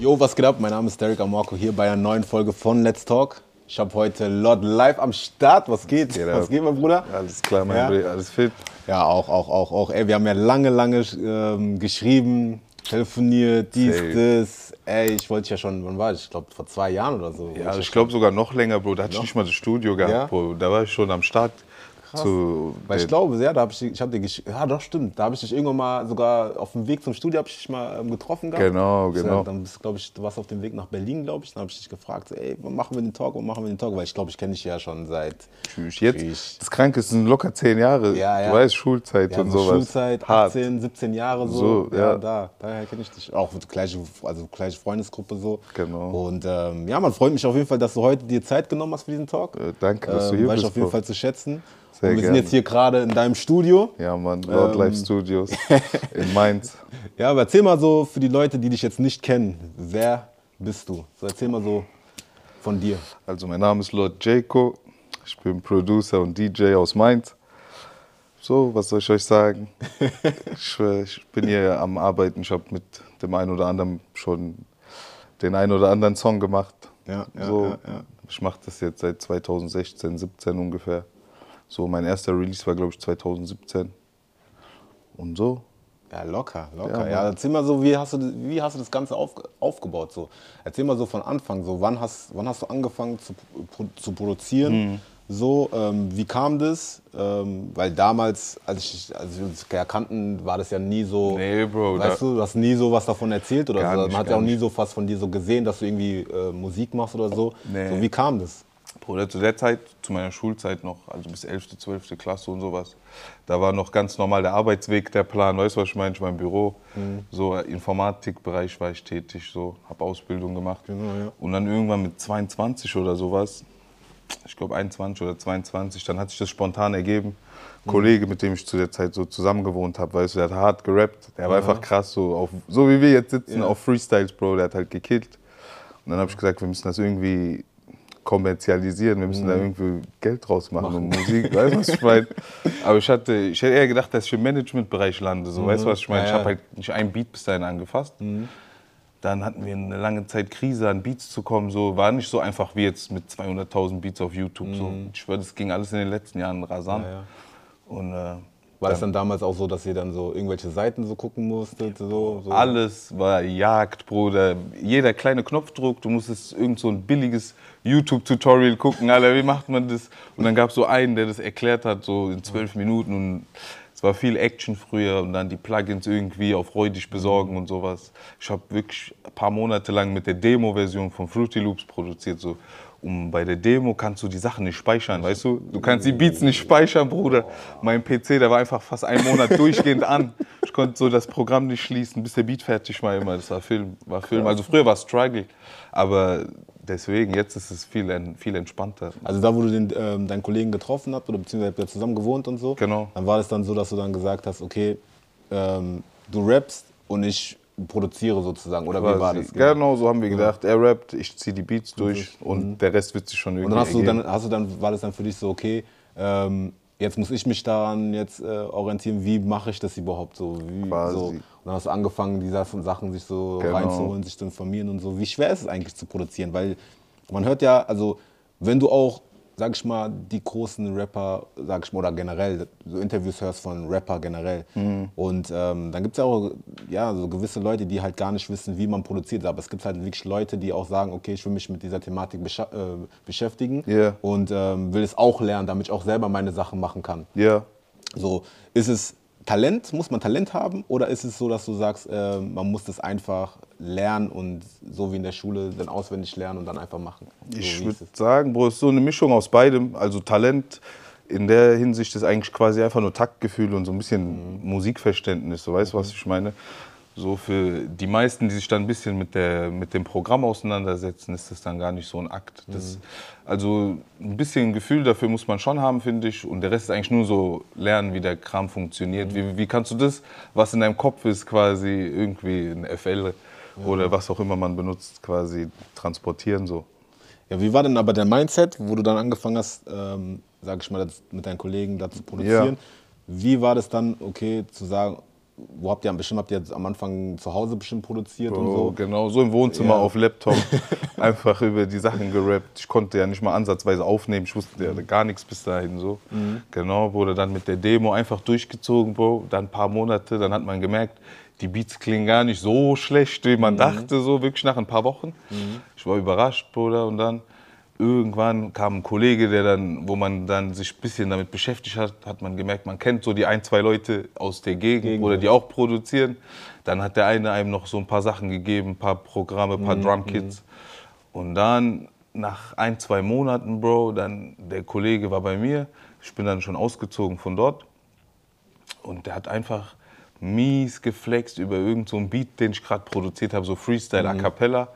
Yo, was geht ab? Mein Name ist Derek Amorco hier bei einer neuen Folge von Let's Talk. Ich habe heute Lord live am Start. Was geht? Geht was ab. geht, mein Bruder? Alles klar, mein Ja. Bruder, alles fit. Ja, auch, auch, auch, auch. Ey, wir haben ja lange, lange ähm, geschrieben, telefoniert, dies, Safe. das. Ey, ich wollte ja schon, wann war ich? Ich glaube, vor zwei Jahren oder so. Ja, ja ich glaube sogar noch länger, Bro. Da hatte ich nicht mal das Studio gehabt, Ja? Bro. Da war ich schon am Start. Zu Weil ich glaube, ja, da habe ich, ich hab gesch- ja, doch stimmt, da habe ich dich irgendwann mal sogar auf dem Weg zum Studio habe ich dich mal ähm, getroffen gehabt. Genau, Ja, genau. Dann bist glaube ich, du warst auf dem Weg nach Berlin, glaube ich. Dann habe ich dich gefragt, so, ey, wann machen wir den Talk, wann machen wir den Talk? Weil ich glaube, ich kenne dich ja schon seit Tschüss. Jetzt, Tschüss. das Kranke ist, sind locker zehn Jahre. Ja, ja. Du weißt, Schulzeit ja, und so sowas. Schulzeit, Hart. 18, 17 Jahre so. So, ja. da, daher kenne ich dich. Auch gleiche, also gleiche Freundesgruppe so. Genau. Und ähm, ja, man freut mich auf jeden Fall, dass du heute dir Zeit genommen hast für diesen Talk. Äh, danke, dass du Ähm, hier weiß ich bist, auf jeden. Fall zu schätzen. Sehr wir sind gerne. jetzt hier gerade in deinem Studio. Ja, Mann. Lord Ähm. Life Studios in Mainz. Ja, aber erzähl mal so für die Leute, die dich jetzt nicht kennen, wer bist du? So erzähl mal so von dir. Also, mein Name ist Lord Jaco. Ich bin Producer und DJ aus Mainz. So, was soll ich euch sagen? ich, äh, ich bin hier am Arbeiten. Ich habe mit dem einen oder anderen schon den einen oder anderen Song gemacht. Ja, ja, so, ja, ja. Ich mache das jetzt seit 2016, 17 ungefähr. So, mein erster Release war, glaube ich, 2017. Und so. Ja, locker, locker. Ja, Ja, erzähl mal so, wie hast du, wie hast du das Ganze auf, aufgebaut? So? Erzähl mal so von Anfang, so wann hast, wann hast du angefangen zu, zu produzieren? Mhm. So, ähm, wie kam das? Ähm, weil damals, als, ich, als wir uns ja kannten, war das ja nie so. Nee, Bro, Weißt du, du hast nie so was davon erzählt oder so. nicht, Man hat ja auch nie so was von dir so gesehen, dass du irgendwie äh, Musik machst oder so. Nee. So, wie kam das? Bruder, zu der Zeit, zu meiner Schulzeit noch, also bis 11., 12. Klasse und sowas, da war noch ganz normal der Arbeitsweg, der Plan, weißt du, was ich meine? Ich war im Büro, so äh, Informatikbereich war ich tätig, so, habe Ausbildung gemacht. Genau, ja. Und dann irgendwann mit 22 oder sowas, ich glaube 21 oder 22, dann hat sich das spontan ergeben. Ein Kollege, mit dem ich zu der Zeit so zusammen gewohnt habe, weißt du, der hat hart gerappt, der war einfach krass, so, auf, so wie wir jetzt sitzen, Ja. auf Freestyles, Bro, der hat halt gekillt. Und dann habe ich gesagt, wir müssen das irgendwie kommerzialisieren, wir müssen da irgendwie Geld draus machen und Musik, weißt du, was ich meine? Aber ich hatte, ich hätte eher gedacht, dass ich im Managementbereich lande, so, weißt du, was ich meine? Ja, Ich ja. habe halt nicht einen Beat bis dahin angefasst. Dann hatten wir eine lange Zeit Krise, an Beats zu kommen. So war nicht so einfach wie jetzt mit 200.000 Beats auf YouTube. So. Ich schwöre, das ging alles in den letzten Jahren rasant. Ja. Und äh, War es dann damals auch so, dass ihr dann so irgendwelche Seiten so gucken musstet? So, so? alles war Jagd, Bruder. Jeder kleine Knopfdruck, du musstest irgend so ein billiges YouTube-Tutorial gucken. Alter, wie macht man das? Und dann gab es so einen, der das erklärt hat, so in zwölf Minuten. Und es war viel Action früher und dann die Plugins irgendwie auf räudig besorgen und sowas. Ich habe wirklich ein paar Monate lang mit der Demo-Version von Fruity Loops produziert. So. Und bei der Demo kannst du die Sachen nicht speichern, weißt du? Du kannst die Beats nicht speichern, Bruder. Mein PC, der war einfach fast einen Monat durchgehend an. Ich konnte so das Programm nicht schließen, bis der Beat fertig war immer. Das war Film, war Film. Also früher war es Struggle, aber deswegen, jetzt ist es viel, viel entspannter. Also da, wo du den, ähm, deinen Kollegen getroffen habt oder beziehungsweise habt ihr zusammen gewohnt und so, Genau. dann war das dann so, dass du dann gesagt hast, okay, ähm, du rappst und ich produziere sozusagen. Oder wie war das? Genau so haben wir gedacht. Er rappt, ich ziehe die Beats durch und der Rest wird sich schon Und irgendwie dann hast du ergeben. dann, hast du dann, war das dann für dich so, okay, ähm, jetzt muss ich mich daran jetzt äh, orientieren, wie mache ich das überhaupt so? Wie, Quasi. so? Und dann hast du angefangen, diese Sachen sich so Genau. reinzuholen, sich zu informieren und so. Wie schwer ist es eigentlich zu produzieren? Weil man hört ja, also wenn du auch, sag ich mal, die großen Rapper, sag ich mal, oder generell so Interviews hörst von Rapper generell. Mhm. Und ähm, dann gibt es ja auch ja, so gewisse Leute, die halt gar nicht wissen, wie man produziert. Aber es gibt halt wirklich Leute, die auch sagen, okay, ich will mich mit dieser Thematik bescha- äh, beschäftigen Ja. und ähm, will es auch lernen, damit ich auch selber meine Sachen machen kann. Ja, So, ist es Talent, muss man Talent haben oder ist es so, dass du sagst, äh, man muss das einfach lernen und so wie in der Schule dann auswendig lernen und dann einfach machen? So, ich würde sagen, Bro, es ist so eine Mischung aus beidem. Also Talent in der Hinsicht ist eigentlich quasi einfach nur Taktgefühl und so ein bisschen Musikverständnis. So weißt du, was ich meine? So für die meisten, die sich dann ein bisschen mit, der, mit dem Programm auseinandersetzen, ist das dann gar nicht so ein Akt. Das, Also ein bisschen Gefühl dafür muss man schon haben, finde ich. Und der Rest ist eigentlich nur so lernen, wie der Kram funktioniert. Wie, wie kannst du das, was in deinem Kopf ist, quasi irgendwie in FL oder was auch immer man benutzt, quasi transportieren so. Ja, wie war denn aber der Mindset, wo du dann angefangen hast, ähm, sag ich mal, das mit deinen Kollegen da zu produzieren? Ja. Wie war das dann, okay, zu sagen, wo habt ihr bestimmt habt ihr jetzt am Anfang zu Hause bestimmt produziert und Bro, so? genau, so im Wohnzimmer Ja. auf Laptop einfach über die Sachen gerappt. Ich konnte ja nicht mal ansatzweise aufnehmen, ich wusste ja gar nichts bis dahin so. Genau, wurde dann mit der Demo einfach durchgezogen, Bro. Dann ein paar Monate, dann hat man gemerkt, die Beats klingen gar nicht so schlecht, wie man dachte, so wirklich nach ein paar Wochen. Ich war überrascht, Bruder, und dann irgendwann kam ein Kollege, der dann, wo man dann sich ein bisschen damit beschäftigt hat, hat man gemerkt, man kennt so die ein, zwei Leute aus der Gegend oder die auch produzieren. Dann hat der eine einem noch so ein paar Sachen gegeben, ein paar Programme, ein paar Drumkits. Und dann nach ein, zwei Monaten, Bro, dann der Kollege war bei mir. Ich bin dann schon ausgezogen von dort. Und der hat einfach mies geflext über irgendeinen so Beat, den ich gerade produziert habe, so Freestyle, A Cappella.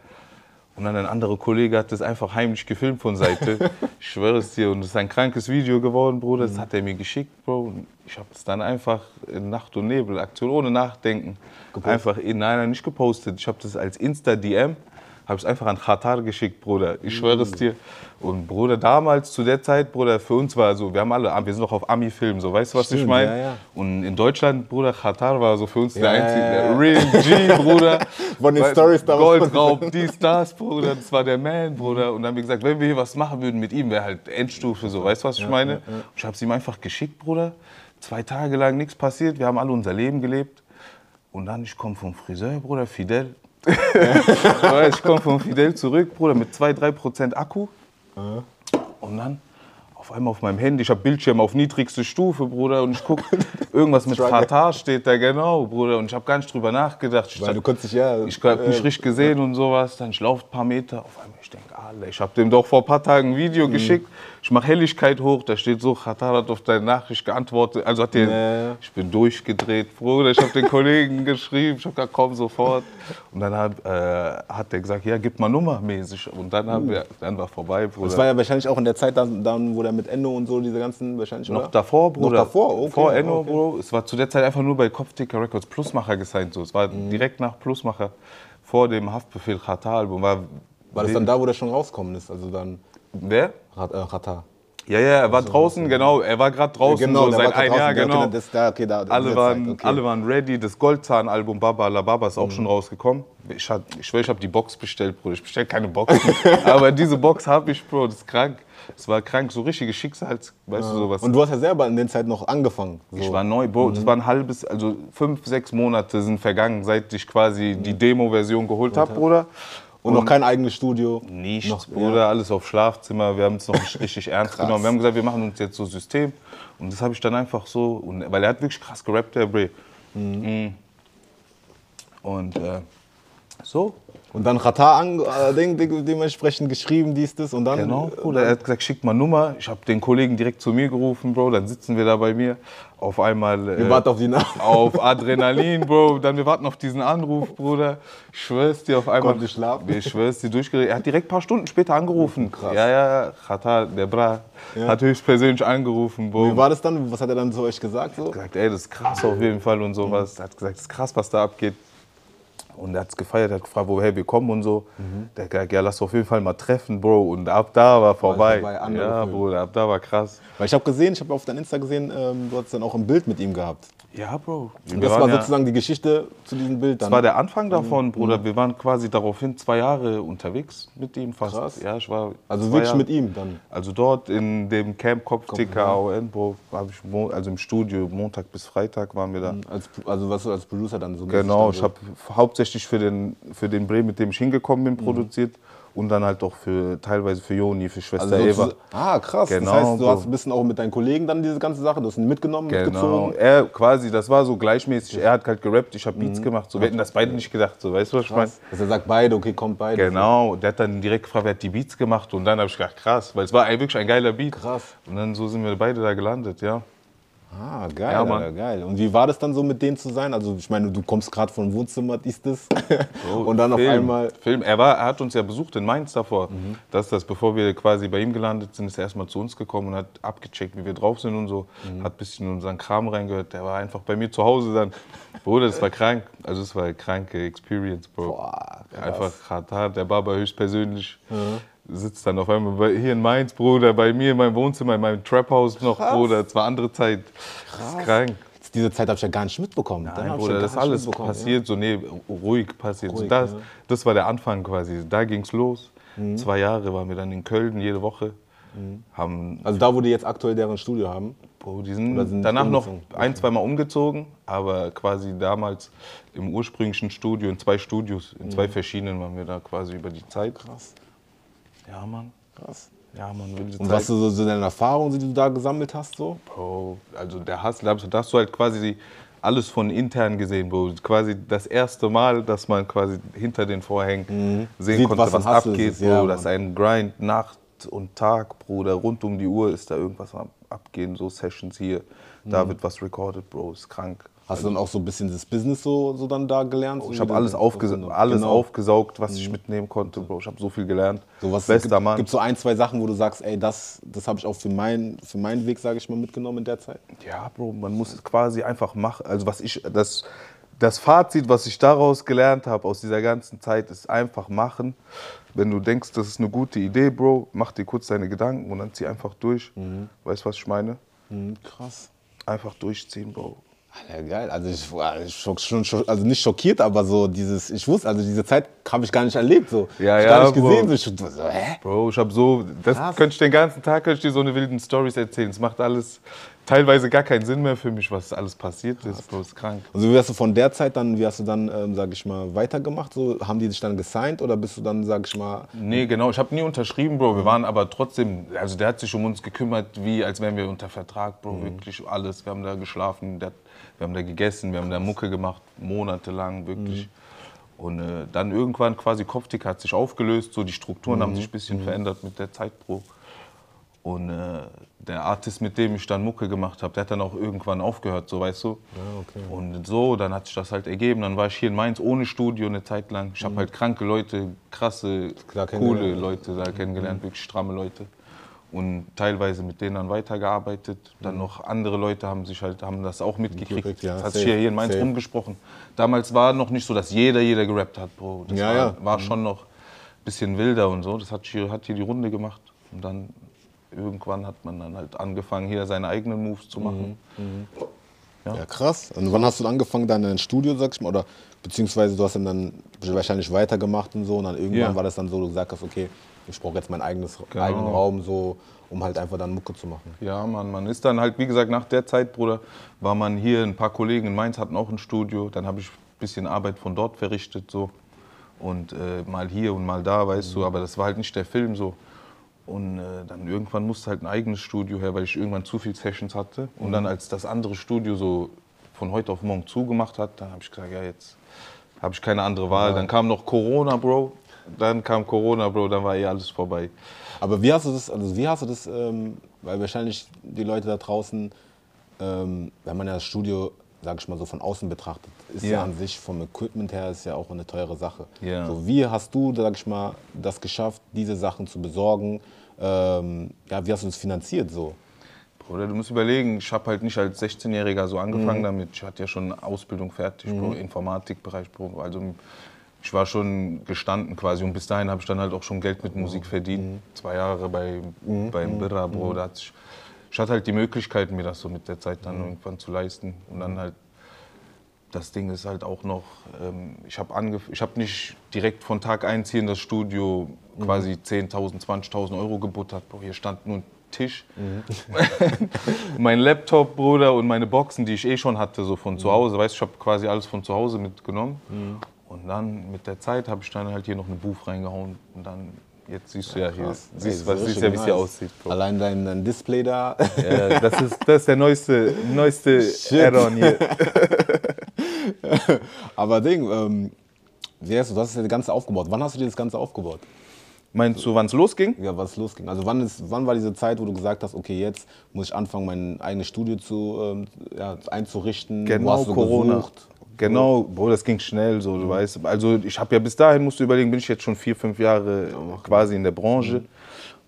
Und dann ein anderer Kollege hat das einfach heimlich gefilmt von Seite. ich schwöre es dir. Und es ist ein krankes Video geworden, Bruder. Das hat er mir geschickt, Bro. Und ich habe es dann einfach in Nacht- und Nebel-Aktion, ohne Nachdenken, einfach in, nein, nein, nicht gepostet. Ich habe das als Insta-DM, habe es einfach an Qatar geschickt, Bruder. Ich schwöre es dir. Und Bruder, damals, zu der Zeit, Bruder, für uns war so, wir haben alle, wir sind noch auf Ami-Film, so, weißt du, was ich Stimmt, meine? ja, ja. Und in Deutschland, Bruder, Qatar war so für uns der Ja, einzige, ja, der. Real G, Bruder. Von den Stories damals. Goldraub, dies, das, Bruder, das war der Man, Bruder. Und dann haben wir gesagt, wenn wir hier was machen würden mit ihm, wäre halt Endstufe so, weißt du, was ich meine? Und ich habe es ihm einfach geschickt, Bruder. Zwei Tage lang nichts passiert, wir haben alle unser Leben gelebt. Und dann, ich komme vom Friseur, Bruder, Fidel. Weißt, ich komme vom Fidel zurück, Bruder, mit 2-3% Akku. Und dann auf einmal auf meinem Handy, ich habe Bildschirm auf niedrigste Stufe, Bruder, und ich gucke, irgendwas mit. Katar steht da, genau, Bruder, und ich habe gar nicht drüber nachgedacht. Ich Weil sag, du konntest ja. ich habe mich äh, richtig gesehen und sowas. Dann ich laufe ein paar Meter. Auf einmal, ich denke, Alter, ich habe dem doch vor ein paar Tagen ein Video Mhm. geschickt. Ich mache Helligkeit hoch, da steht so, Qatar hat auf deine Nachricht geantwortet. Also hat der, Nee. ich bin durchgedreht, Bruder. Ich habe den Kollegen geschrieben, ich habe gesagt, komm sofort. Und dann hab, äh, hat der gesagt, ja, gib mal Nummer mäßig. Und dann, haben wir, dann war vorbei, Bruder. Das war ja wahrscheinlich auch in der Zeit, dann, dann wo der mit Endo und so diese ganzen wahrscheinlich Noch oder? davor, Bruder. Noch davor, okay. Vor Enno, okay. Bro. Es war zu der Zeit einfach nur bei Kopfticker Records Plusmacher gesigned. So. Es war Mhm. direkt nach Plusmacher. Vor dem Haftbefehl Qatar-Album. War, War das dann da, wo der schon rausgekommen ist? Also dann Wer? Rat- äh, Qatar. Ja, ja, er war draußen, genau. Er war gerade draußen, so der seit war ein draußen. Jahr, Ja, genau. Das, da, okay, da, alle, waren, Zeit, okay. alle waren ready. Das Goldzahn-Album Baba La Baba ist auch schon rausgekommen. Ich, hat, ich schwöre, ich habe die Box bestellt, Bruder. Ich bestelle keine Box. Aber diese Box habe ich, Bro. Das ist krank. Es war krank, so richtige Schicksals, weißt du, sowas. Und du hast ja selber in der Zeit noch angefangen. So. Ich war neu, Bro. Das war ein halbes, also fünf, sechs Monate sind vergangen, seit ich quasi die Demo-Version geholt habe, Bruder. Und noch kein eigenes Studio. Nichts, Noch- Bruder, alles auf Schlafzimmer. Wir haben es noch nicht richtig ernst Krass. genommen. Wir haben gesagt, wir machen uns jetzt so System. Und das habe ich dann einfach so, und, weil er hat wirklich krass gerappt, der Bre. Mhm. Und äh, so, Und dann Qatar an, äh, dementsprechend geschrieben, dies, das. Und dann. genau, äh, Bruder. Er hat gesagt, schick mal Nummer. Ich habe den Kollegen direkt zu mir gerufen, Bro. Dann sitzen wir da bei mir. Auf einmal. Wir äh, warten auf die Nacht. auf Adrenalin, Bro. Dann wir warten auf diesen Anruf, Bruder. Ich schwör's dir auf einmal. Konnte schlafen. Ich schwör's dir durchgeredet. Er hat direkt ein paar Stunden später angerufen. Krass. Ja, ja, Qatar, der Bra, hat höchstpersönlich angerufen, Bro. Wie war das dann? Was hat er dann zu euch gesagt? So? gesagt, ey, das ist krass auf jeden Fall und sowas. Er hat gesagt, das ist krass, was da abgeht. Und er hat es gefeiert, er hat gefragt, woher wir kommen und so. Der hat gesagt, ja, lass auf jeden Fall mal treffen, Bro. Und ab da war vorbei. vorbei, ja. Bruder, ab da war krass. Weil ich habe gesehen, ich habe auf deinem Insta gesehen, ähm, du hast dann auch ein Bild mit ihm gehabt. Ja, Bro. Und Wir das waren war ja- sozusagen die Geschichte zu diesem Bild dann. Das war der Anfang davon, Bruder. Wir waren quasi daraufhin zwei Jahre unterwegs mit ihm fast. Krass. Ja, ich war also wirklich Jahre. mit ihm dann. Also dort in dem Camp Kopfticker AON, Bro, ich, also im Studio, Montag bis Freitag waren wir da. Als, also was du als Producer dann so Genau, ich habe hauptsächlich für den, für den Bre, mit dem ich hingekommen bin, produziert. Und dann halt auch für, teilweise für Joni, für Schwester also Eva. Ah, krass. Genau, das heißt, du hast ein bisschen auch mit deinen Kollegen dann diese ganze Sache, du hast ihn mitgenommen, Genau. mitgezogen. Er quasi, das war so gleichmäßig. Er hat halt gerappt, ich habe Beats gemacht. So, wir hätten das beide nicht gedacht. So, weißt du, was ich meine? Dass er sagt, beide, okay, kommt beide. Genau, der hat dann direkt gefragt, wer hat die Beats gemacht und dann habe ich gedacht, krass, weil es war ein- wirklich ein geiler Beat. Krass. Und dann so sind wir beide da gelandet, ja. Ah, geil, Ja. Alter, geil. Und wie war das dann so mit denen zu sein? Also ich meine, du kommst gerade vom Wohnzimmer, dies, das. und dann auf Film, einmal... Film. Er, war, er hat uns ja besucht in Mainz davor. Mhm. Das das, bevor wir quasi bei ihm gelandet sind, ist er erstmal zu uns gekommen und hat abgecheckt, wie wir drauf sind und so. Mhm. Hat ein bisschen in unseren Kram reingehört. Der war einfach bei mir zu Hause dann. Bruder, das war krank. Also es war eine kranke Experience, Bro. Boah, krass. einfach Katar, der Baba höchstpersönlich. Sitzt dann auf einmal bei, hier in Mainz, Bruder, bei mir in meinem Wohnzimmer, in meinem Trap-Haus noch, Krass. Bruder. Es war andere Zeit. Das ist krank. diese Zeit habe ich ja gar nicht mitbekommen. Dann Nein, ich Bruder, ja das ist alles passiert, so nee, ruhig passiert. Ruhig, das, ja. das war der Anfang quasi. Da ging es los. Mhm. Zwei Jahre waren wir dann in Köln jede Woche. Haben, Ja. Also da, wo die jetzt aktuell deren Studio haben. Bro, die sind, sind danach noch ein, zweimal umgezogen, aber quasi damals im ursprünglichen Studio, in zwei Studios, in zwei verschiedenen waren wir da quasi über die Zeit. Mhm. Krass, Ja, Mann. krass. Ja, Mann. Und Zeit. was du so, so deine Erfahrungen, die du da gesammelt hast, so? Bro, also der Hass, da hast du halt quasi alles von intern gesehen, Bro. Quasi das erste Mal, dass man quasi hinter den Vorhängen sehen Sieht, konnte, was was, Hustle abgeht, ist, Bro. ja, das ist Mann. ein Grind, Nacht und Tag, Bruder. Rund um die Uhr ist da irgendwas am abgehen, so Sessions hier. Da wird was recorded, Bro. Ist krank. Hast du dann auch so ein bisschen das Business so, so dann da gelernt? Ich habe alles, aufgesa Genau. alles aufgesaugt, was ich mitnehmen konnte, Bro. Ich habe so viel gelernt. So was Bester gibt, Mann. Gibt so ein, zwei Sachen, wo du sagst, ey, das, das habe ich auch für, mein, für meinen Weg, sage ich mal, mitgenommen in der Zeit? Ja, Bro, man muss es quasi einfach machen. Also was ich, das, das Fazit, was ich daraus gelernt habe aus dieser ganzen Zeit, ist einfach machen. Wenn du denkst, das ist eine gute Idee, Bro, mach dir kurz deine Gedanken und dann zieh einfach durch. Weißt du, was ich meine? Mhm, krass. Einfach durchziehen, Bro. Ja, geil. Also ich war schon, also nicht schockiert, aber so dieses, ich wusste, also diese Zeit habe ich gar nicht erlebt. So. Ja, ich ja, gar nicht Bro. gesehen. So, ich so, hä? Bro, ich habe so, das Krass. könnte ich den ganzen Tag könnte ich dir so eine wilden Stories erzählen. Es macht alles teilweise gar keinen Sinn mehr für mich, was alles passiert ist, Bro. Ist krank. Also wie hast du von der Zeit dann, wie hast du dann, ähm, sag ich mal, weitergemacht? So, haben die dich dann gesigned oder bist du dann, sag ich mal, Nee, genau. Ich habe nie unterschrieben, Bro. Wir waren aber trotzdem, also der hat sich um uns gekümmert, wie als wären wir unter Vertrag, Bro. Wirklich alles. Wir haben da geschlafen, der, wir haben da gegessen, wir haben da Mucke gemacht, monatelang, wirklich. Und äh, dann irgendwann quasi Kopftick hat sich aufgelöst, so die Strukturen haben sich ein bisschen verändert mit der Zeit, Bro. Und äh, der Artist, mit dem ich dann Mucke gemacht habe, der hat dann auch irgendwann aufgehört, so weißt du. Und so, dann hat sich das halt ergeben. Dann war ich hier in Mainz ohne Studio eine Zeit lang. Ich habe halt kranke Leute, krasse, coole. Leute da kennengelernt, wirklich stramme Leute. Und teilweise mit denen dann weitergearbeitet. Dann noch andere Leute haben sich halt, haben das auch mitgekriegt. Mitgekriegt, ja, das hat sich hier in Mainz safe. rumgesprochen. Damals war noch nicht so, dass jeder, jeder gerappt hat, Bro. Das Ja, war, ja. war schon noch ein bisschen wilder und so. Das hat hier, hat hier die Runde gemacht. Und dann irgendwann hat man dann halt angefangen, hier seine eigenen Moves zu machen. ja, krass. Und wann hast du dann angefangen, dann in ein Studio, sag ich mal, oder beziehungsweise du hast dann, dann wahrscheinlich weitergemacht und so und dann irgendwann Ja. war das dann so, du gesagt hast, okay, ich brauche jetzt meinen eigenes, Genau. eigenen Raum, so, um halt einfach dann Mucke zu machen. Ja, man, man ist dann halt, wie gesagt, nach der Zeit, Bruder, war man hier, ein paar Kollegen in Mainz hatten auch ein Studio, dann habe ich ein bisschen Arbeit von dort verrichtet, so. Und äh, mal hier und mal da, weißt du, aber das war halt nicht der Film so. Und äh, dann irgendwann musste halt ein eigenes Studio her, weil ich irgendwann zu viel Sessions hatte. Und dann, als das andere Studio so von heute auf morgen zugemacht hat, dann habe ich gesagt, ja, jetzt habe ich keine andere Wahl. Dann kam noch Corona, Bro. Dann kam Corona, Bro, dann war eh alles vorbei. Aber wie hast du das, also wie hast du das, ähm, weil wahrscheinlich die Leute da draußen, ähm, wenn man ja das Studio, sag ich mal so von außen betrachtet, ist ja. Ja. an sich vom Equipment her ist ja auch eine teure Sache. Ja. So, wie hast du, sag ich mal, das geschafft, diese Sachen zu besorgen? Ähm, ja, wie hast du das finanziert so? Bruder, du musst überlegen, ich habe halt nicht als 16-Jähriger so angefangen damit. Ich hatte ja schon eine Ausbildung fertig, Bro, Informatikbereich, Bro. Also ich war schon gestanden quasi und bis dahin habe ich dann halt auch schon Geld mit Musik verdient. Zwei Jahre bei, beim Birra, Bro. Da hat sich, ich hatte halt die Möglichkeit, mir das so mit der Zeit dann irgendwann zu leisten. Und dann halt, das Ding ist halt auch noch, ähm, ich habe hab nicht direkt von Tag 1 hier in das Studio quasi 10.000, 20.000 Euro gebuttert. Bro, hier stand nur ein Tisch, mein Laptop, Bruder, und meine Boxen, die ich eh schon hatte, so von zu Hause. Weißt du, ich habe quasi alles von zu Hause mitgenommen. Und dann mit der Zeit habe ich dann halt hier noch eine Buch reingehauen. Und dann, jetzt siehst du ja, hier, Krass. siehst, Ey, was, siehst ja, wie es hier aussieht. Bro. Allein dein, dein Display da. Ja, das, ist, das ist der neueste, neueste. Add-on hier. Aber Ding, ähm, du, du hast das Ganze aufgebaut. Wann hast du dir das Ganze aufgebaut? Meinst du, wann es losging? Ja, was losging. Also wann, ist, wann war diese Zeit, wo du gesagt hast, okay, jetzt muss ich anfangen, mein eigenes Studio zu, ähm, ja, einzurichten? Genau, Corona. gesucht? Genau, Bro, das ging schnell, so, du weißt. Also ich habe ja bis dahin, musst du überlegen, bin ich jetzt schon vier, fünf Jahre quasi in der Branche.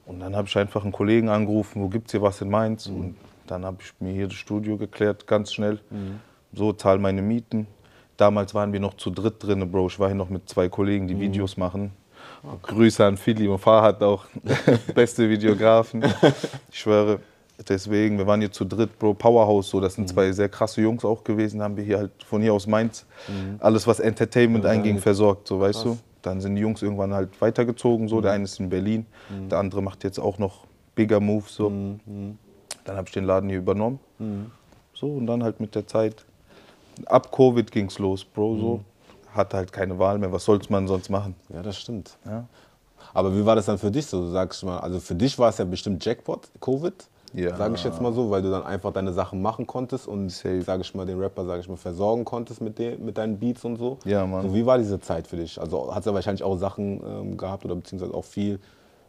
Und dann habe ich einfach einen Kollegen angerufen, wo gibt's hier was in Mainz? Und dann habe ich mir hier das Studio geklärt, ganz schnell. So, zahl meine Mieten. Damals waren wir noch zu dritt drin, Bro. Ich war hier noch mit zwei Kollegen, die Videos machen. Grüße an Philly und Farhad auch, beste Videografen. Ich schwöre. Deswegen, wir waren hier zu dritt, Bro, Powerhouse, so, das sind zwei sehr krasse Jungs auch gewesen, haben wir hier halt von hier aus Mainz alles, was Entertainment einging, versorgt, so, weißt du. Dann sind die Jungs irgendwann halt weitergezogen, so, der eine ist in Berlin, der andere macht jetzt auch noch bigger Moves, so. Dann habe ich den Laden hier übernommen, so, und dann halt mit der Zeit, ab Covid ging's los, Bro, so. Hatte halt keine Wahl mehr, was soll's man sonst machen? Ja, das stimmt. Ja. Aber wie war das dann für dich so? Du sagst mal, also für dich war es ja bestimmt Jackpot, Covid, Ja. sage ich jetzt mal so, weil du dann einfach deine Sachen machen konntest und, sage ich mal, den Rapper, sage ich mal, versorgen konntest mit, den, mit deinen Beats und so. Ja, Mann. So, wie war diese Zeit für dich? Also hat es ja wahrscheinlich auch Sachen ähm, gehabt oder beziehungsweise auch viel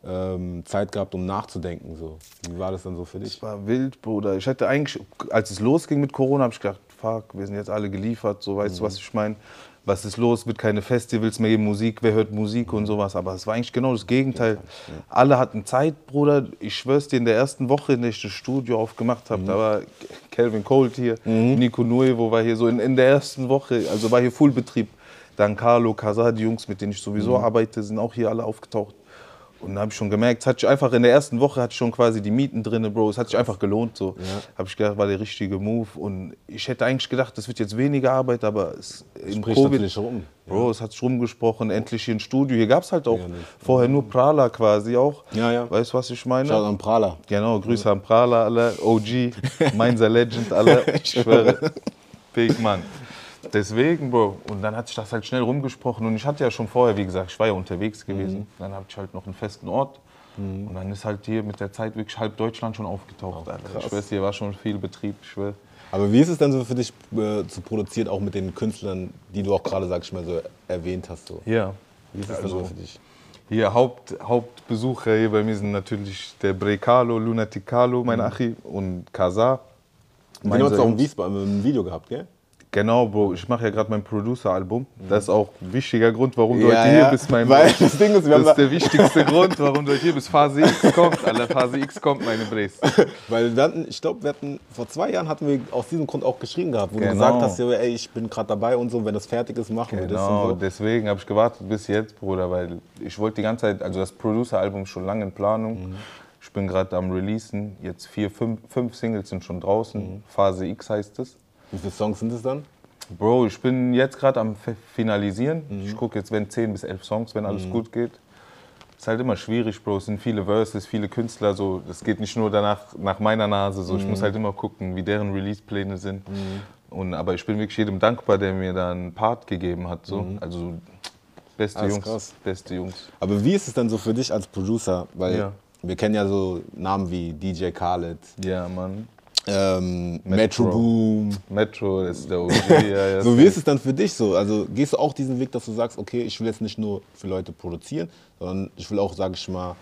ähm, Zeit gehabt, um nachzudenken. So. Wie war das dann so für dich? Es war wild, Bruder. Ich hätte eigentlich, als es losging mit Corona, habe ich gedacht, fuck, wir sind jetzt alle geliefert, so weißt du, was ich meine? Was ist los? Wird keine Festivals mehr geben, Musik, wer hört Musik und sowas. Aber es war eigentlich genau das Gegenteil. Alle hatten Zeit, Bruder. Ich schwör's dir, in der ersten Woche, in der ich das Studio aufgemacht habe, da war Calvin Colt hier, Nico Nuevo war hier so in, in der ersten Woche, also war hier Fullbetrieb. Dann Carlo, Casa, die Jungs, mit denen ich sowieso arbeite, sind auch hier alle aufgetaucht. Und da habe ich schon gemerkt, es hat sich einfach in der ersten Woche hatte ich schon quasi die Mieten drin, Bro. Es hat sich einfach gelohnt. So. Habe ich gedacht, war der richtige Move. Und ich hätte eigentlich gedacht, das wird jetzt weniger Arbeit, aber es, Spricht natürlich rum. Bro, es hat sich rumgesprochen, endlich hier ein Studio. Hier gab es halt auch Ja, vorher nur Prala quasi auch. Ja, ja. Weißt du, was ich meine? Schau an Prala. Genau, Grüße an Prala, alle, OG, Mainzer Legend, alle. Ich schwöre. Big Mann. Deswegen, Bro. Und dann hat sich das halt schnell rumgesprochen. Und ich hatte ja schon vorher, wie gesagt, ich war ja unterwegs gewesen. Dann habe ich halt noch einen festen Ort. Und dann ist halt hier mit der Zeit wirklich halb Deutschland schon aufgetaucht. Alter. Ich schwör's, hier war schon viel Betrieb, ich schwör. Aber wie ist es denn so für dich äh, zu produzieren, auch mit den Künstlern, die du auch gerade, sag ich mal, so erwähnt hast? So? Ja. Wie ist es denn so für dich? Hier Haupt, Hauptbesucher hier bei mir sind natürlich der Brecalo, Lunaticalo, mein Achi, und Kazar. Du hast auch in. Wiesbaden ein Video gehabt, gell? Genau, Bro. Ich mache ja gerade mein Producer-Album. Das ist auch ein wichtiger Grund, warum du Ja, heute hier ja. bist, mein Weil das Ding ist, wir Das ist der wichtigste Grund, warum du heute hier bist. Phase X kommt, Alter. Phase X kommt, meine Bres. Weil wir hatten, ich glaube, wir hatten vor zwei Jahren hatten wir aus diesem Grund auch geschrieben gehabt, wo Genau. du gesagt hast, ey, ich bin gerade dabei und so, wenn das fertig ist, machen wir das Genau, so. deswegen habe ich gewartet bis jetzt, Bruder, weil ich wollte die ganze Zeit, also das Producer-Album ist schon lange in Planung. Mhm. Ich bin gerade am Releasen. Jetzt vier, fünf, fünf Singles sind schon draußen. Mhm. Phase X heißt es. Wie viele Songs sind es dann? Bro, ich bin jetzt gerade am Fi- Finalisieren. Mhm. Ich gucke jetzt, wenn 10 bis 11 Songs, wenn alles gut geht. Ist halt immer schwierig, Bro. Es sind viele Verses, viele Künstler. So, das geht nicht nur danach nach meiner Nase. So, Mhm. ich muss halt immer gucken, wie deren Release-Pläne sind. Und, aber ich bin wirklich jedem dankbar, der mir da einen Part gegeben hat. So. Also beste Alles Jungs, Mhm. krass. beste Jungs. Aber wie ist es denn so für dich als Producer? Weil Ja. wir kennen ja so Namen wie DJ Khaled, Ja, Mann. Ähm, Metro, Metro. Boom. Metro ist der OG. ja, So, wie ist es dann für dich so? Also gehst du auch diesen Weg, dass du sagst, okay, ich will jetzt nicht nur für Leute produzieren, sondern ich will auch, sag ich mal,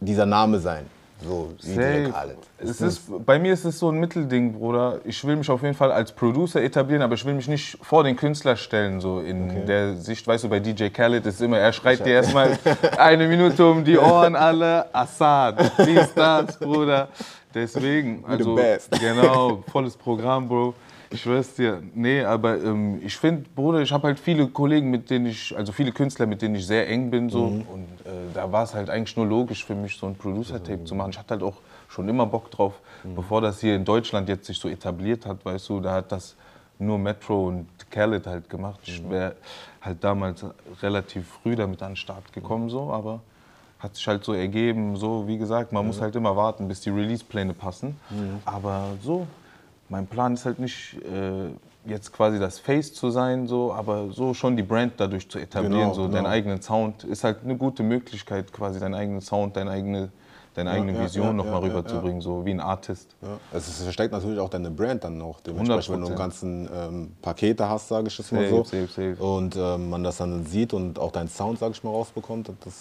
dieser Name sein. So wie. Khaled. Es ist, bei mir ist es so ein Mittelding, Bruder. Ich will mich auf jeden Fall als Producer etablieren, aber ich will mich nicht vor den Künstler stellen. So in der Sicht, weißt du, bei DJ Khaled ist immer, er schreit dir erstmal eine Minute um die Ohren, alle Assad, dies, das, Bruder. Deswegen, also genau, volles Programm, Bro. Ich schwör's dir, nee, aber ähm, ich finde, Bruder, ich habe halt viele Kollegen, mit denen ich, also viele Künstler, mit denen ich sehr eng bin, so. Und äh, da war es halt eigentlich nur logisch für mich, so ein Producer-Tape zu machen. Ich hatte halt auch schon immer Bock drauf, bevor das hier in Deutschland jetzt sich so etabliert hat, weißt du, da hat das nur Metro und Khaled halt gemacht. Ich wäre halt damals relativ früh damit an den Start gekommen, so, aber hat sich halt so ergeben, so wie gesagt, man muss halt immer warten, bis die Release-Pläne passen. Aber so, mein Plan ist halt nicht äh, jetzt quasi das Face zu sein, so, aber so schon die Brand dadurch zu etablieren, Genau, so genau. deinen eigenen Sound ist halt eine gute Möglichkeit, quasi deinen eigenen Sound, deine eigene, deine eigene ja, Vision ja, noch mal ja, rüberzubringen, so wie ein Artist. Ja. Es versteckt natürlich auch deine Brand dann noch. Dementsprechend, wenn du 100%. einen ganzen ähm, Pakete hast, sage ich jetzt mal so. safe, safe. Und ähm, man das dann sieht und auch deinen Sound, sage ich mal, rausbekommt, das,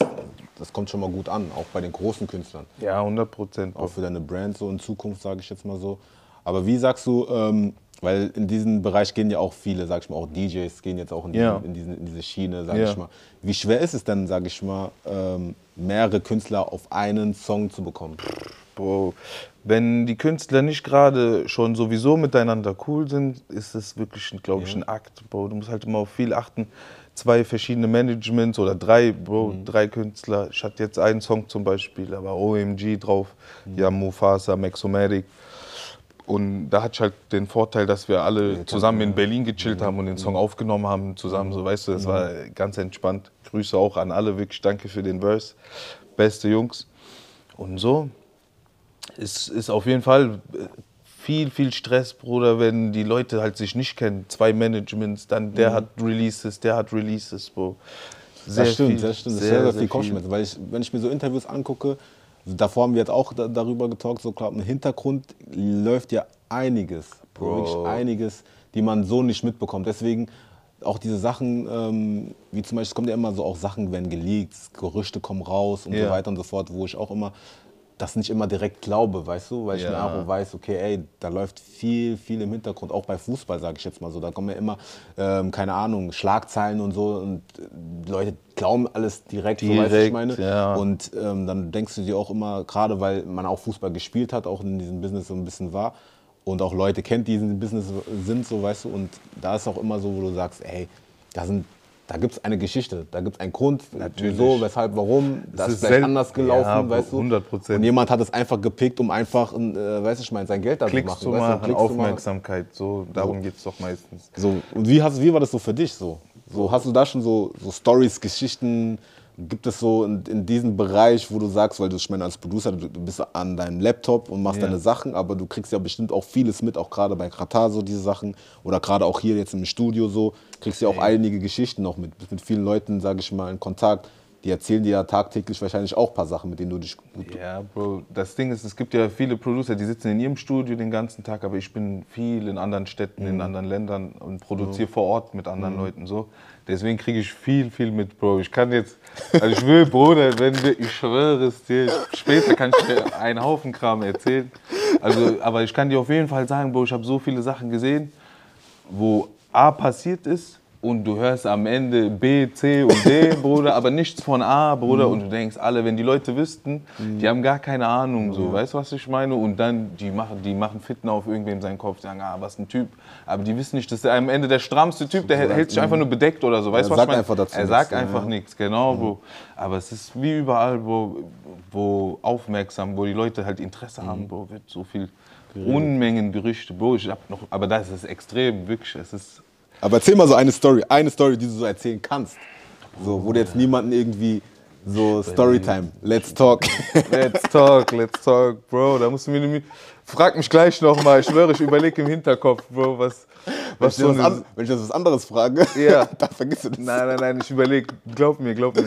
das kommt schon mal gut an, auch bei den großen Künstlern. Ja, 100 Prozent. Auch für deine Brand so in Zukunft, sage ich jetzt mal so. Aber wie sagst du, ähm, weil in diesen Bereich gehen ja auch viele, sag ich mal, auch DJs gehen jetzt auch in, Ja. in, diesen, in diese Schiene, sag Ja. ich mal. Wie schwer ist es denn, sag ich mal, ähm, mehrere Künstler auf einen Song zu bekommen? Bro, wenn die Künstler nicht gerade schon sowieso miteinander cool sind, ist es wirklich, glaube ich, ein Akt. Bro, du musst halt immer auf viel achten. zwei verschiedene Managements oder drei, Bro, drei Künstler. Ich hatte jetzt einen Song zum Beispiel, war OMG drauf, ja, Mufasa, Maxomatic. Und da hatte ich halt den Vorteil, dass wir alle zusammen in Berlin gechillt haben und den Song aufgenommen haben, zusammen, so weißt du, das war ganz entspannt. Grüße auch an alle, wirklich danke für den Verse. Beste Jungs. Und so ist, ist auf jeden Fall äh, viel, viel Stress, Bruder, wenn die Leute halt sich nicht kennen. Zwei Managements, dann der hat Releases, der hat Releases, Bro. das stimmt, das stimmt. Das ist sehr, sehr viel Kopfschmerzen. Weil ich, wenn ich mir so Interviews angucke, davor haben wir jetzt auch da, darüber getalkt, so klar, im Hintergrund läuft ja einiges, Bro. wirklich einiges, die man so nicht mitbekommt. Deswegen auch diese Sachen, ähm, wie zum Beispiel, es kommt ja immer so auch Sachen werden geleakt, Gerüchte kommen raus und Ja. so weiter und so fort, wo ich auch immer das nicht immer direkt glaube, weißt du, weil ich Ja. auch weiß, okay, ey, da läuft viel, viel im Hintergrund, auch bei Fußball, sage ich jetzt mal so, da kommen ja immer, ähm, keine Ahnung, Schlagzeilen und so und äh, Leute glauben alles direkt, so weißt du, was ich Direkt, meine. ja. Und ähm, dann denkst du dir auch immer, gerade weil man auch Fußball gespielt hat, auch in diesem Business so ein bisschen war und auch Leute kennt, die in diesem Business sind, so weißt du, und da ist auch immer so, wo du sagst, ey, da sind da gibt es eine Geschichte, da gibt es einen Grund, Natürlich. wieso, weshalb, warum. Das ist ist vielleicht anders gelaufen, Ja, weißt du. 100%. Und jemand hat es einfach gepickt, um einfach, äh, weißt du, ich meine, sein Geld da zu machen. weißt du, Klicks zu machen. Aufmerksamkeit, so, darum geht es doch meistens. So, und wie, hast, wie war das so für dich so? so hast du da schon so, so Stories, Geschichten? Gibt es so in, in diesem Bereich, wo du sagst, weil du, ich meine, als Producer, du, du bist an deinem Laptop und machst Ja. deine Sachen, aber du kriegst ja bestimmt auch vieles mit, auch gerade bei Kratar so diese Sachen oder gerade auch hier jetzt im Studio so, kriegst ja auch einige Geschichten noch mit. Bist mit vielen Leuten, sage ich mal, in Kontakt. Die erzählen dir ja tagtäglich wahrscheinlich auch ein paar Sachen, mit denen du dich gut Ja, Bro, das Ding ist, es gibt ja viele Producer, die sitzen in ihrem Studio den ganzen Tag, aber ich bin viel in anderen Städten, in anderen Ländern und produziere vor Ort mit anderen Leuten so. Deswegen kriege ich viel, viel mit, Bro. Ich kann jetzt, also ich will, Bruder, wenn wir, ich schwöre es dir, später kann ich dir einen Haufen Kram erzählen. Also, aber ich kann dir auf jeden Fall sagen, Bro, ich habe so viele Sachen gesehen, wo A passiert ist und du hörst am Ende B, C und D, Bruder, aber nichts von A, Bruder. Und du denkst, alle, wenn die Leute wüssten, die haben gar keine Ahnung, so, weißt du, was ich meine? Und dann, die machen, die machen Fitten auf irgendwem seinen Kopf, sagen, ah, was ein Typ. Aber die wissen nicht, dass der am Ende der strammste Typ, der hält sich einfach nur bedeckt oder so, weißt du, Er was sagt ich meine? einfach dazu Er sagt einfach ja. nichts, genau, Bro. Aber es ist wie überall, wo, wo aufmerksam, wo die Leute halt Interesse Mhm. haben, Bro, wird so viel Unmengen Gerüchte, Bro. Ich hab noch, aber das ist extrem, wirklich. Es ist Aber erzähl mal so eine Story, eine Story, die du so erzählen kannst. So, wo du jetzt niemanden irgendwie so Storytime, let's talk. Let's talk, let's talk, Bro. Da musst du mir. Frag mich gleich nochmal. Ich schwöre, ich überlege im Hinterkopf, Bro, was, Wenn was ich, so eine. an, wenn ich das was anderes frage, Ja. dann vergisst du das. Nein, nein, nein, ich überlege. Glaub mir, glaub mir.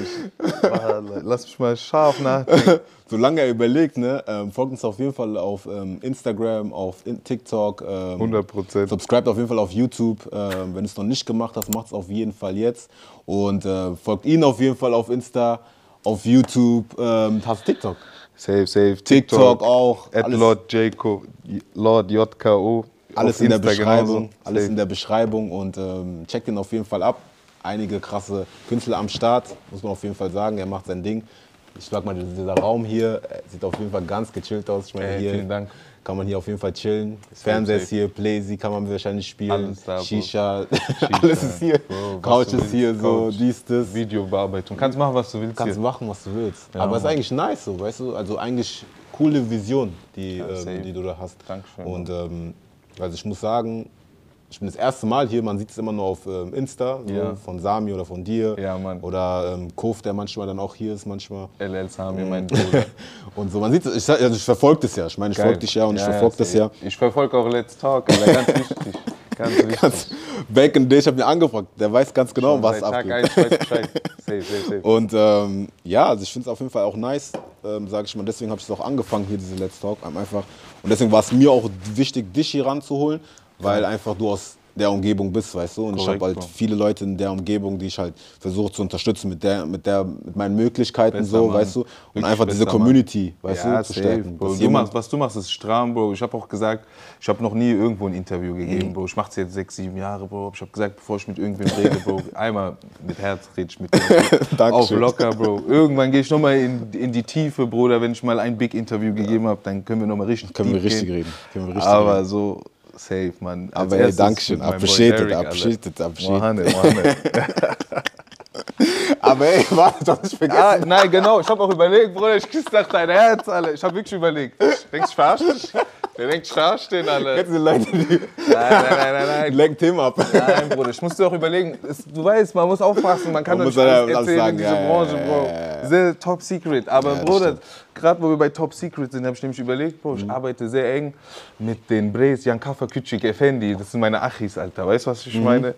Lass mich mal scharf nachdenken. Solange er überlegt, ne, ähm, folgt uns auf jeden Fall auf ähm, Instagram, auf in TikTok. Ähm, 100 Prozent. Subscribt auf jeden Fall auf YouTube. Ähm, wenn du es noch nicht gemacht hast, macht es auf jeden Fall jetzt. Und äh, folgt ihn auf jeden Fall auf Insta, auf YouTube. Ähm, hast du TikTok? Safe, safe. TikTok auch. At Lord JKO. Lord JKO. Alles in der Beschreibung. genauso. Alles in der Beschreibung und ähm, checkt ihn auf jeden Fall ab. Einige krasse Künstler am Start, muss man auf jeden Fall sagen. Er macht sein Ding. Ich sag mal, dieser Raum hier äh, sieht auf jeden Fall ganz gechillt aus. Ich meine, Ey, hier Dank. kann man hier auf jeden Fall chillen. Fernseher ist hier, Playsee kann man wahrscheinlich spielen. Alles da, Bro. Shisha, alles ist hier. Bro, Couch ist hier, so, Couch. dies, das. Videobearbeitung. Kannst machen, was du willst. Kannst hier. machen, was du willst. Ja, Aber es ist eigentlich nice so, weißt du? Also eigentlich coole Vision, die, safe. ähm, die du da hast. Dankeschön, Und ähm, also ich muss sagen, ich bin das erste Mal hier, man sieht es immer nur auf ähm, Insta, so Ja. von Sami oder von dir. Ja, Mann. Oder ähm, Kof, der manchmal dann auch hier ist manchmal. LL Sami, mein Mhm. Bruder. Und so, man sieht es, ich, also ich verfolge das ja. Ich meine, ich folge dich ja und ich verfolge das ja. Ich verfolge auch Let's Talk, Alter, ganz wichtig. Ganz wichtig. Ganz back in day, ich habe ihn angefragt, der weiß ganz genau, Schon was seit Tag abgeht. eins weiß Bescheid. Safe, safe, safe. Und ähm, ja, also ich finde es auf jeden Fall auch nice, ähm, sage ich mal. Deswegen habe ich es auch angefangen, hier diese Let's Talk. Einfach. Und deswegen war es mir auch wichtig, dich hier ranzuholen, weil einfach du aus der Umgebung bist, weißt du. Und ich habe Korrekt, halt Bro. viele Leute in der Umgebung, die ich halt versuche zu unterstützen mit, der, mit, der, mit meinen Möglichkeiten, Bester so, Mann. weißt du. Und Wirklich einfach diese bester Mann. Community, weißt ja, du, zu safe, stärken. Bro. Du machst, was du machst, ist stramm, Bro. Ich habe auch gesagt, ich habe noch nie irgendwo ein Interview gegeben, Bro. Ich mache es jetzt sechs, sieben Jahre, Bro. Ich habe gesagt, bevor ich mit irgendwem rede, Bro, einmal mit Herz rede ich mit dir. Auf locker, Bro. Irgendwann gehe ich nochmal in, in die Tiefe, Bruder. Wenn ich mal ein Big Interview gegeben habe, dann können wir nochmal richtig Können wir deep richtig gehen. reden. Können wir richtig Aber reden. so safe. Als Aber ey, Dankeschön. Boy Appreciated, Derek, Alter. appreciated, appreciated. 100, 100. Aber ey, warte, doch nicht vergessen. Ah, nein, genau. Ich habe auch überlegt, Bruder, ich küsse nach dein Herz, Alter. Ich habe wirklich überlegt. Denkst du, ich verarsche dich? Der denkt, ich verarsche den, Alter. Kennst du Leute, die Nein, nein, nein, nein, nein. lenken Tim ab? Nein, Bruder, ich muss dir auch überlegen. Du weißt, man muss aufpassen, man kann Man nicht alles erzählen sagen, in dieser ja, Branche, Bro. ja, ja. Sehr top secret. Aber das Bruder. Mhm. gerade wo wir bei top secret sind, habe ich nämlich überlegt, Bro, ich arbeite sehr eng mit den Brees, Jan Kaffer, Küçük Effendi. Das sind meine Achis, Alter. Weißt du, was ich meine?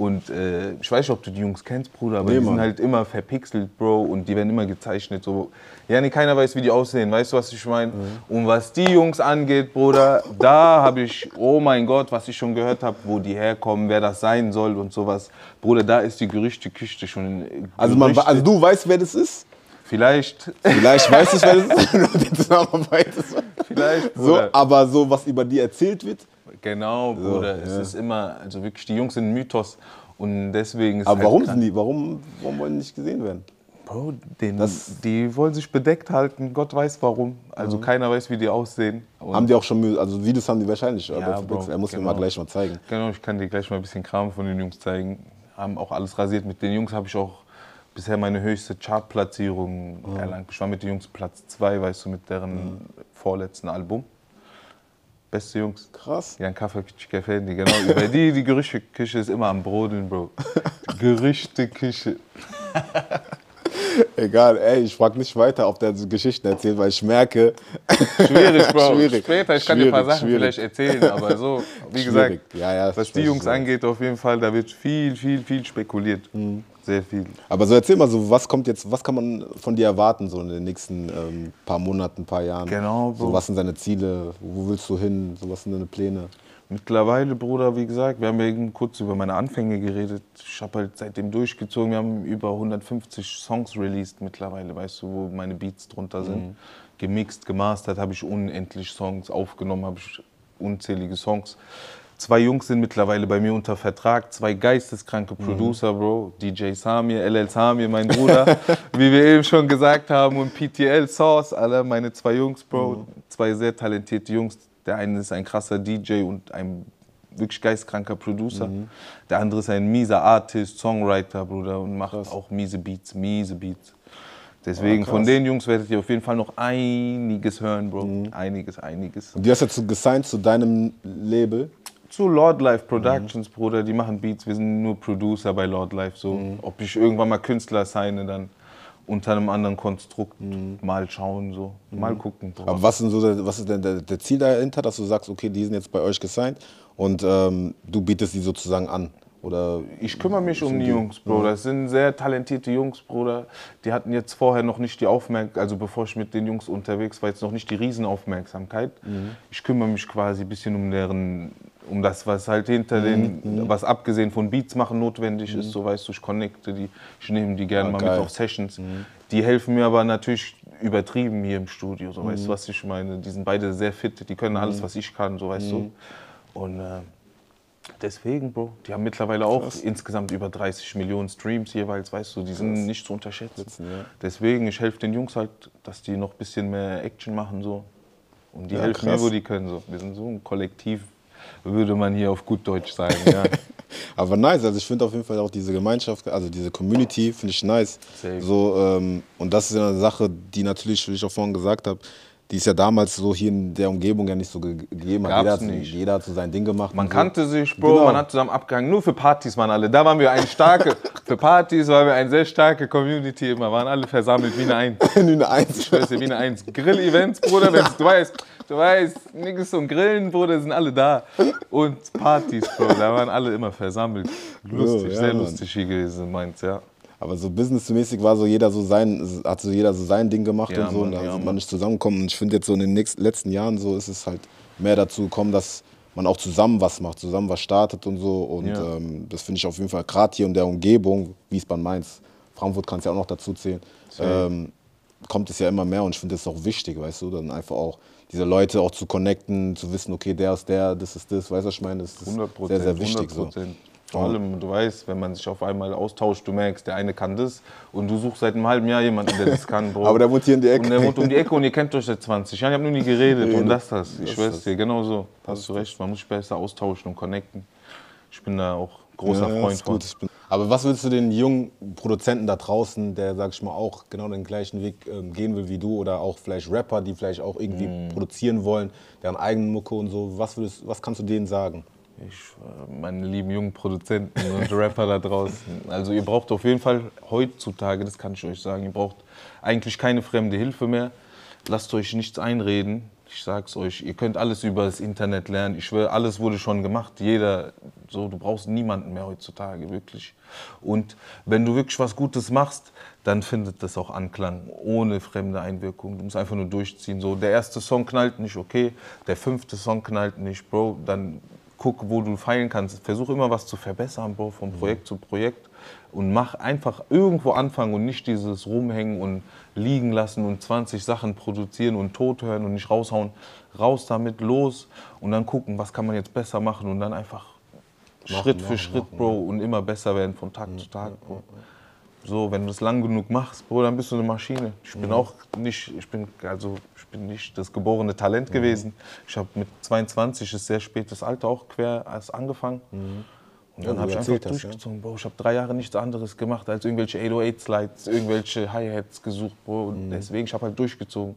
Und äh, ich weiß nicht, ob du die Jungs kennst, Bruder, aber. Nee, die sind Mann. halt immer verpixelt, Bro, und die werden immer gezeichnet. So. Ja, nee, keiner weiß, wie die aussehen. Weißt du, was ich meine? Mhm. Und was die Jungs angeht, Bruder, da habe ich, oh mein Gott, was ich schon gehört habe, wo die herkommen, wer das sein soll und sowas. Bruder, da ist die Gerüchteküche schon. äh, Also, man, Gerüchte- also du weißt, wer das ist? Vielleicht, Vielleicht weißt du, wer das ist, vielleicht, So, Bruder. aber so, was über die erzählt wird. Genau, Bruder. ja. Es ist immer, also wirklich, die Jungs sind ein Mythos. Und deswegen ist Aber halt warum sind die, warum, warum wollen die nicht gesehen werden? Bro, den, Das- die wollen sich bedeckt halten, Gott weiß warum. Also keiner weiß, wie die aussehen. Und Haben die auch schon, Mühe- also Videos haben die wahrscheinlich. aber Ja, verpixelt. Bro, er muss mir genau. mal gleich mal zeigen. Genau, ich kann dir gleich mal ein bisschen Kram von den Jungs zeigen. Haben auch alles rasiert. Mit den Jungs habe ich auch bisher meine höchste Chartplatzierung erlangt. Ich war mit den Jungs Platz 2, weißt du, mit deren vorletzten Album. Beste Jungs. Krass. Jan Kaffer, Küçük Effendi, genau. Über die, die Gerüchteküche ist immer am Brodeln, Bro. Gerüchteküche. Egal, ey, ich frage nicht weiter, ob der so Geschichten erzählt, weil ich merke. Schwierig, Bro. Schwierig. Später, ich kann dir ein paar Sachen schwierig. vielleicht erzählen, aber so, wie gesagt, Schwierig. Ja, ja, das was die Jungs ich. angeht, auf jeden Fall, da wird viel, viel, viel spekuliert. Mhm. Sehr viel. Aber so erzähl mal so, was kommt jetzt, was kann man von dir erwarten, so in den nächsten ähm, paar Monaten, paar Jahren? Genau, So, Bro. was sind deine Ziele? Wo willst du hin? So, was sind deine Pläne? Mittlerweile, Bruder, wie gesagt, wir haben ja eben kurz über meine Anfänge geredet. Ich habe halt seitdem durchgezogen. Wir haben über 150 Songs released mittlerweile, weißt du, wo meine Beats drunter sind. Gemixt, gemastert, habe ich unendlich Songs aufgenommen, habe ich unzählige Songs. Zwei Jungs sind mittlerweile bei mir unter Vertrag, zwei geisteskranke Producer, Bro. DJ Samir, LL Samir, mein Bruder, wie wir eben schon gesagt haben, und PTL Sauce, alle meine zwei Jungs, Bro. Zwei sehr talentierte Jungs. Der eine ist ein krasser DJ und ein wirklich geistkranker Producer. Der andere ist ein mieser Artist, Songwriter, Bruder, und macht auch miese Beats, miese Beats. Deswegen, Ah, krass. von den Jungs werdet ihr auf jeden Fall noch einiges hören, Bro. Einiges, einiges. Und die hast jetzt gesigned zu deinem Label. Zu Lord Life Productions, Bruder, die machen Beats. Wir sind nur Producer bei Lord Life. So. Ob ich irgendwann mal Künstler signe, dann unter einem anderen Konstrukt mal schauen, so. Mal gucken. Bro. Aber was, so, was ist denn der, der Ziel dahinter, dass du sagst, okay, die sind jetzt bei euch gesigned und ähm, du bietest die sozusagen an? Oder Ich kümmere mich um die Jungs, Bro. Das sind sehr talentierte Jungs, Bruder. Die hatten jetzt vorher noch nicht die Aufmerksamkeit, also bevor ich mit den Jungs unterwegs war, jetzt noch nicht die Riesenaufmerksamkeit. Ich kümmere mich quasi ein bisschen um deren, um das, was halt hinter den, was abgesehen von Beats machen notwendig ist. So weißt du, ich connecte die, ich nehme die gerne Ah, mal geil. mit auf Sessions. Die helfen mir aber natürlich übertrieben hier im Studio. So weißt du, was ich meine? Die sind beide sehr fit, die können alles, was ich kann, so weißt du. Und äh, Deswegen, Bro, die haben mittlerweile auch insgesamt über 30 Millionen Streams jeweils, weißt du, die sind nicht zu unterschätzen. ja. Deswegen, ich helfe den Jungs halt, dass die noch ein bisschen mehr Action machen so. Und die Ja, helfen krass. mir, wo die können so. Wir sind so ein Kollektiv, würde man hier auf gut Deutsch sagen, ja. Aber nice, also ich finde auf jeden Fall auch diese Gemeinschaft, also diese Community finde ich nice. Safe. So, ähm, und das ist eine Sache, die natürlich, wie ich auch vorhin gesagt habe, die ist ja damals so hier in der Umgebung ja nicht so ge- gegeben. hat. Jeder, hat, jeder hat so sein Ding gemacht. Man so. kannte sich, Bro, Genau. man hat zusammen abgehangen. Nur für Partys waren alle. Da waren wir eine starke, für Partys waren wir eine sehr starke Community immer. Waren alle versammelt wie eine Eins. Nur eine Eins. Ich schwör's dir, wie eine Eins. Grill-Events, Bruder, wenn's, du weißt, du weißt, Niggas und Grillen, Bruder, sind alle da. Und Partys, Bro, da waren alle immer versammelt. Lustig, ja, sehr Mann. lustig hier gewesen, meins, ja. Aber so businessmäßig war so jeder so sein, hat so jeder so sein Ding gemacht Ja, und so. und Mann, da ja, man nicht zusammengekommen. Und ich finde jetzt so in den nächsten, letzten Jahren so ist es halt mehr dazu gekommen, dass man auch zusammen was macht, zusammen was startet und so. Und Ja. ähm, das finde ich auf jeden Fall gerade hier in der Umgebung, Wiesbaden, Mainz, Frankfurt kannst ja auch noch dazu zählen, ähm, kommt es ja immer mehr und ich finde das auch wichtig, weißt du, dann einfach auch diese Leute auch zu connecten, zu wissen, okay, der ist der, das ist das, weißt du, was ich meine, das ist 100 Prozent. sehr, sehr wichtig. So. Vor allem, du weißt, wenn man sich auf einmal austauscht, du merkst, der eine kann das und du suchst seit einem halben Jahr jemanden, der das kann, Bro. Aber der wohnt hier in die Ecke. Und der wohnt um die Ecke und ihr kennt euch seit 20 Jahren. Ich habe nur nie geredet und das- das. Ich schwör's dir, genau so. Hast du recht, man muss sich besser austauschen und connecten. Ich bin da auch großer Ja, Freund von. Aber was würdest du den jungen Produzenten da draußen, der, sag ich mal, auch genau den gleichen Weg ähm, gehen will wie du oder auch vielleicht Rapper, die vielleicht auch irgendwie mm. produzieren wollen, deren eigenen Mucke und so, was, würdest, was kannst du denen sagen? Ich, äh, meine lieben jungen Produzenten und Rapper da draußen. Also ihr braucht auf jeden Fall heutzutage, das kann ich euch sagen, ihr braucht eigentlich keine fremde Hilfe mehr. Lasst euch nichts einreden. Ich sag's euch, ihr könnt alles über das Internet lernen. Ich schwöre, alles wurde schon gemacht. Jeder, so, du brauchst niemanden mehr heutzutage, wirklich. Und wenn du wirklich was Gutes machst, dann findet das auch Anklang, ohne fremde Einwirkung. Du musst einfach nur durchziehen. So, der erste Song knallt nicht, okay. Der fünfte Song knallt nicht, Bro. Dann guck, wo du feilen kannst. Versuch immer was zu verbessern, Bro, von Projekt zu Projekt und mach einfach irgendwo anfangen und nicht dieses rumhängen und liegen lassen und 20 Sachen produzieren und tot hören und nicht raushauen. Raus damit, los und dann gucken, was kann man jetzt besser machen und dann einfach machen, Schritt für machen, Schritt, machen, Bro, und immer besser werden von Tag zu Tag, Bro. So, wenn du das lang genug machst, Bro, dann bist du eine Maschine. Ich bin auch nicht, ich bin, also, bin nicht das geborene Talent gewesen. Ich habe mit 22, ist sehr spätes Alter auch quer erst angefangen. Mhm. Und dann habe ich einfach das, durchgezogen, ja? Bro. Ich habe drei Jahre nichts anderes gemacht als irgendwelche 808-Slides, irgendwelche Hi-Hats gesucht, Bro. Mhm. Deswegen, ich habe halt durchgezogen.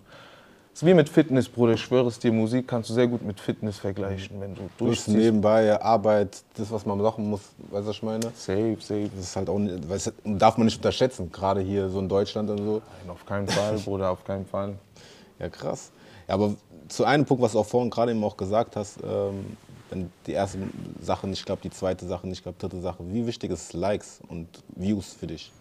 Es ist wie mit Fitness, Bruder. Ich schwöre es dir, Musik kannst du sehr gut mit Fitness vergleichen, wenn du durchziehst. nebenbei Arbeit, das, was man machen muss, weißt du, was ich meine? Safe, safe. Das ist halt auch, weiß, darf man nicht unterschätzen, gerade hier so in Deutschland und so. Nein, auf keinen Fall, Bruder, auf keinen Fall. Ja, krass. Ja, aber zu einem Punkt, was du auch vorhin gerade eben auch gesagt hast, ähm, wenn die erste Sache nicht klappt, die zweite Sache nicht klappt, dritte Sache. Wie wichtig ist Likes und Views für dich?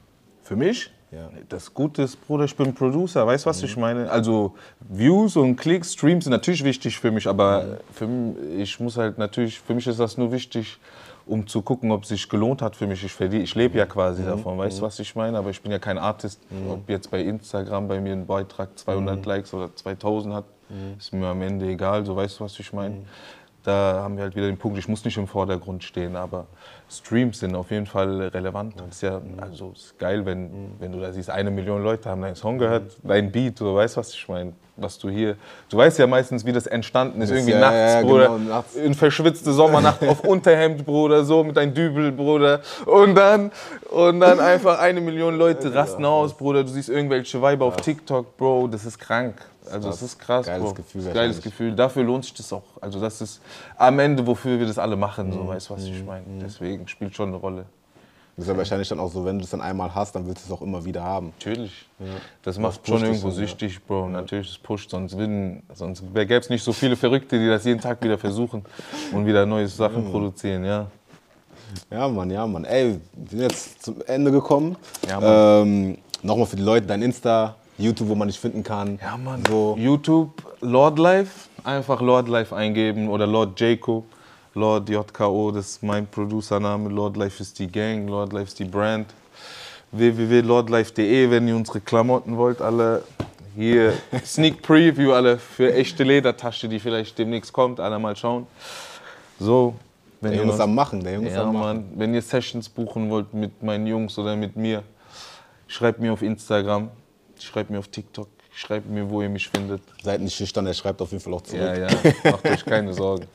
Für mich? Ja. Das Gute ist, Bruder, ich bin Producer, weißt du, was mhm. ich meine? Also Views und Klicks, Streams sind natürlich wichtig für mich, aber mhm. für mich, ich muss halt natürlich, für mich ist das nur wichtig, um zu gucken, ob es sich gelohnt hat für mich. Ich, ich lebe ja quasi mhm. davon, weißt du, mhm. was ich meine? Aber ich bin ja kein Artist. Mhm. Ob jetzt bei Instagram bei mir ein Beitrag 200 mhm. Likes oder 2000 hat, ist mir am Ende egal, so weißt du, was ich meine? Da haben wir halt wieder den Punkt, ich muss nicht im Vordergrund stehen, aber Streams sind auf jeden Fall relevant. Das ist ja also ist geil, wenn, wenn du da siehst, eine Million Leute haben deinen Song gehört, dein Beat, du weißt, was ich meine. Was du hier, du weißt ja meistens, wie das entstanden ist. Irgendwie ja, nachts, ja, Bruder. Genau, nachts. In verschwitzte Sommernacht auf Unterhemd, Bruder, so mit deinem Dübel, Bruder. Und dann, und dann einfach eine Million Leute rasten aus, Bruder. Du siehst irgendwelche Weiber auf TikTok, Bro. Das ist krank. Also es ist krass, geiles Bro. Gefühl. Geiles Gefühl. Dafür lohnt sich das auch. Also das ist am Ende, wofür wir das alle machen. Mhm. So weißt du, was ich mhm. meine. Mhm. Deswegen spielt schon eine Rolle. Das ist ja wahrscheinlich dann auch so, wenn du es dann einmal hast, dann willst du es auch immer wieder haben. Natürlich. Ja. Das macht schon irgendwo süchtig, Bro. Ja. Natürlich, es pusht, sonst, sonst gäbe es nicht so viele Verrückte, die das jeden Tag wieder versuchen und wieder neue Sachen mhm. produzieren, ja. Ja, Mann, ja, Mann. Ey, wir sind jetzt zum Ende gekommen. Ja, Mann. Ähm, Nochmal für die Leute, dein Insta, YouTube, wo man dich finden kann. Ja, Mann. So. YouTube, Lord Life, einfach Lord Life eingeben oder Lord Jaco. Lord JKO, das ist mein Producername. Lord Life ist die Gang, Lord Life ist die Brand. www.lordlife.de, wenn ihr unsere Klamotten wollt, alle. Hier Sneak Preview, alle für echte Ledertasche, die vielleicht demnächst kommt, alle mal schauen. So, wenn der Junge ist am Machen, der Junge ja, am Machen. wenn ihr Sessions buchen wollt mit meinen Jungs oder mit mir, schreibt mir auf Instagram, schreibt mir auf TikTok, schreibt mir, wo ihr mich findet. Seid nicht schüchtern, er schreibt auf jeden Fall auch zurück. Ja, ja, macht euch keine Sorgen.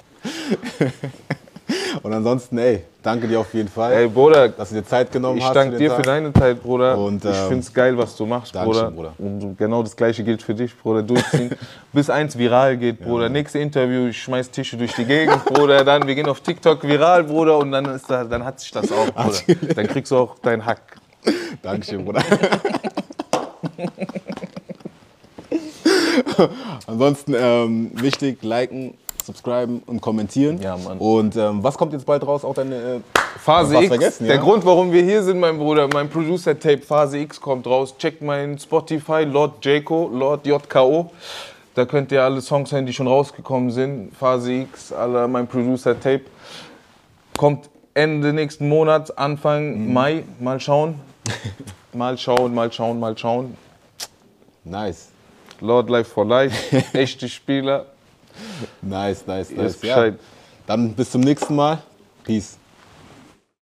Und ansonsten, ey, danke dir auf jeden Fall, ey, Bruder, dass du dir Zeit genommen ich hast. Ich danke dir Tag. für deine Zeit, Bruder. Und, ähm, ich finde es geil, was du machst, Bruder. Bruder. Und genau das Gleiche gilt für dich, Bruder. Durchziehen, bis eins viral geht, Bruder. Ja. Nächste Interview, ich schmeiß Tische durch die Gegend, Bruder. Dann, wir gehen auf TikTok viral, Bruder. Und dann, ist da, dann hat sich das auch, Bruder. Dann kriegst du auch deinen Hack. Dankeschön, Bruder. Ansonsten ähm, wichtig, liken, subscriben und kommentieren. Ja, Mann. Und ähm, was kommt jetzt bald raus? Auch deine äh, Phase X. Vergessen, ja? Der Grund, warum wir hier sind, mein Bruder, mein Producer-Tape Phase X kommt raus. Checkt mein Spotify, Lord Jaco, Lord JKO. Da könnt ihr alle Songs hören, die schon rausgekommen sind. Phase X, alle mein Producer-Tape. Kommt Ende nächsten Monats, Anfang mhm. Mai. Mal schauen. mal schauen, mal schauen, mal schauen. Nice. Lord Life for Life, echte Spieler. Nice, nice, nice. Ja. Dann bis zum nächsten Mal. Peace.